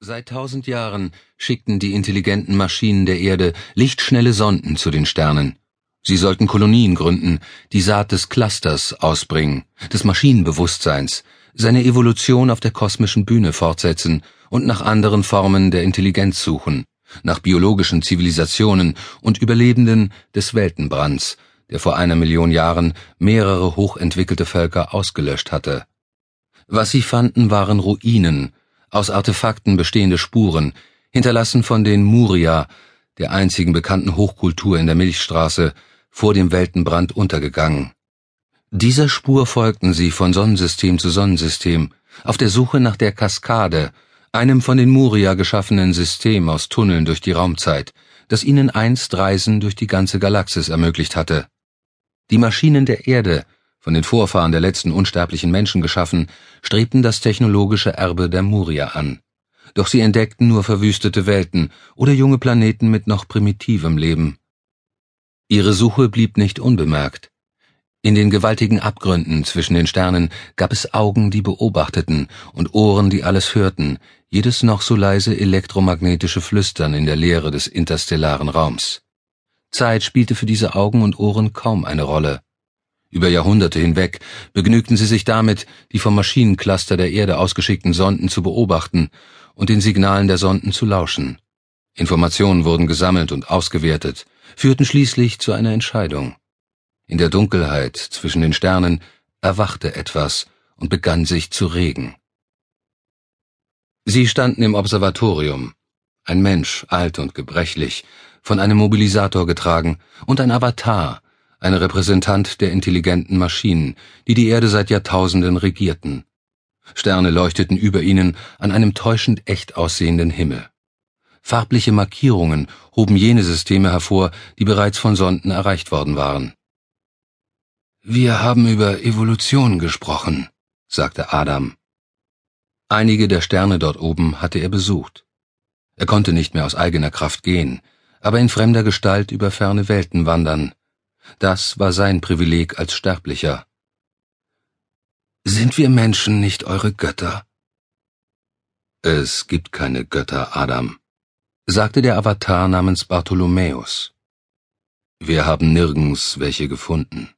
Seit tausend Jahren schickten die intelligenten Maschinen der Erde lichtschnelle Sonden zu den Sternen. Sie sollten Kolonien gründen, die Saat des Clusters ausbringen, des Maschinenbewusstseins, seine Evolution auf der kosmischen Bühne fortsetzen und nach anderen Formen der Intelligenz suchen, nach biologischen Zivilisationen und Überlebenden des Weltenbrands, der vor einer Million Jahren mehrere hochentwickelte Völker ausgelöscht hatte. Was sie fanden, waren Ruinen, aus Artefakten bestehende Spuren, hinterlassen von den Muria, der einzigen bekannten Hochkultur in der Milchstraße, vor dem Weltenbrand untergegangen. Dieser Spur folgten sie von Sonnensystem zu Sonnensystem, auf der Suche nach der Kaskade, einem von den Muria geschaffenen System aus Tunneln durch die Raumzeit, das ihnen einst Reisen durch die ganze Galaxis ermöglicht hatte. Die Maschinen der Erde von den Vorfahren der letzten unsterblichen Menschen geschaffen, strebten das technologische Erbe der Muria an. Doch sie entdeckten nur verwüstete Welten oder junge Planeten mit noch primitivem Leben. Ihre Suche blieb nicht unbemerkt. In den gewaltigen Abgründen zwischen den Sternen gab es Augen, die beobachteten, und Ohren, die alles hörten, jedes noch so leise elektromagnetische Flüstern in der Leere des interstellaren Raums. Zeit spielte für diese Augen und Ohren kaum eine Rolle. Über Jahrhunderte hinweg begnügten sie sich damit, die vom Maschinencluster der Erde ausgeschickten Sonden zu beobachten und den Signalen der Sonden zu lauschen. Informationen wurden gesammelt und ausgewertet, führten schließlich zu einer Entscheidung. In der Dunkelheit zwischen den Sternen erwachte etwas und begann sich zu regen. Sie standen im Observatorium, ein Mensch, alt und gebrechlich, von einem Mobilisator getragen, und ein Avatar, ein Repräsentant der intelligenten Maschinen, die die Erde seit Jahrtausenden regierten. Sterne leuchteten über ihnen an einem täuschend echt aussehenden Himmel. Farbliche Markierungen hoben jene Systeme hervor, die bereits von Sonden erreicht worden waren. Wir haben über Evolution gesprochen, sagte Adam. Einige der Sterne dort oben hatte er besucht. Er konnte nicht mehr aus eigener Kraft gehen, aber in fremder Gestalt über ferne Welten wandern, das war sein Privileg als Sterblicher. Sind wir Menschen nicht eure Götter? Es gibt keine Götter, Adam, sagte der Avatar namens Bartholomäus. Wir haben nirgends welche gefunden.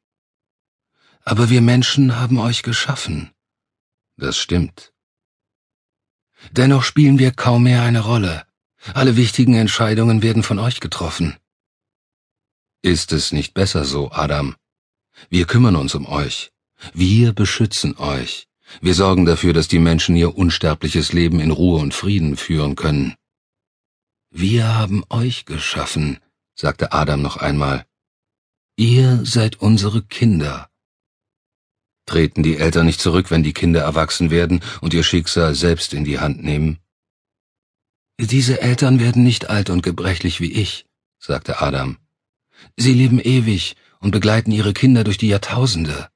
Aber wir Menschen haben euch geschaffen. Das stimmt. Dennoch spielen wir kaum mehr eine Rolle. Alle wichtigen Entscheidungen werden von euch getroffen. Ist es nicht besser so, Adam? Wir kümmern uns um euch. Wir beschützen euch. Wir sorgen dafür, dass die Menschen ihr unsterbliches Leben in Ruhe und Frieden führen können. Wir haben euch geschaffen, sagte Adam noch einmal. Ihr seid unsere Kinder. Treten die Eltern nicht zurück, wenn die Kinder erwachsen werden und ihr Schicksal selbst in die Hand nehmen? Diese Eltern werden nicht alt und gebrechlich wie ich, sagte Adam. Sie leben ewig und begleiten ihre Kinder durch die Jahrtausende.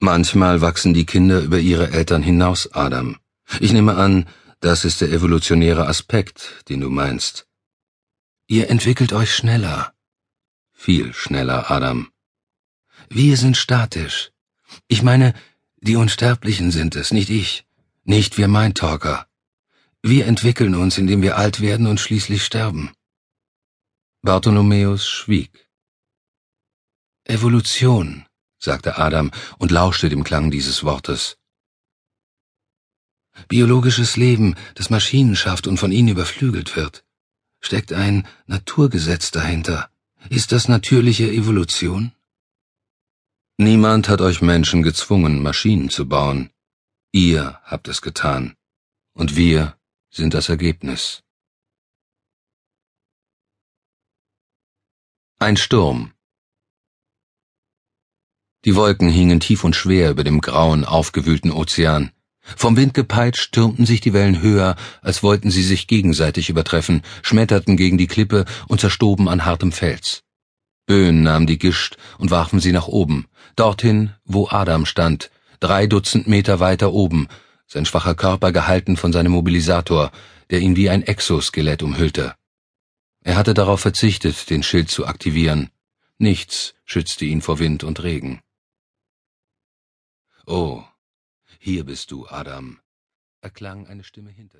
Manchmal wachsen die Kinder über ihre Eltern hinaus, Adam. Ich nehme an, das ist der evolutionäre Aspekt, den du meinst. Ihr entwickelt euch schneller. Viel schneller, Adam. Wir sind statisch. Ich meine, die Unsterblichen sind es, nicht ich, nicht wir Mindtalker. Wir entwickeln uns, indem wir alt werden und schließlich sterben. Bartholomäus schwieg. Evolution, sagte Adam und lauschte dem Klang dieses Wortes. Biologisches Leben, das Maschinen schafft und von ihnen überflügelt wird. Steckt ein Naturgesetz dahinter? Ist das natürliche Evolution? Niemand hat euch Menschen gezwungen, Maschinen zu bauen. Ihr habt es getan. Und wir sind das Ergebnis. Ein Sturm. Die Wolken hingen tief und schwer über dem grauen, aufgewühlten Ozean. Vom Wind gepeitscht türmten sich die Wellen höher, als wollten sie sich gegenseitig übertreffen, schmetterten gegen die Klippe und zerstoben an hartem Fels. Böen nahmen die Gischt und warfen sie nach oben, dorthin, wo Adam stand, drei Dutzend Meter weiter oben, sein schwacher Körper gehalten von seinem Mobilisator, der ihn wie ein Exoskelett umhüllte. Er hatte darauf verzichtet, den Schild zu aktivieren. Nichts schützte ihn vor Wind und Regen. Oh, hier bist du, Adam, erklang eine Stimme hinter ihm.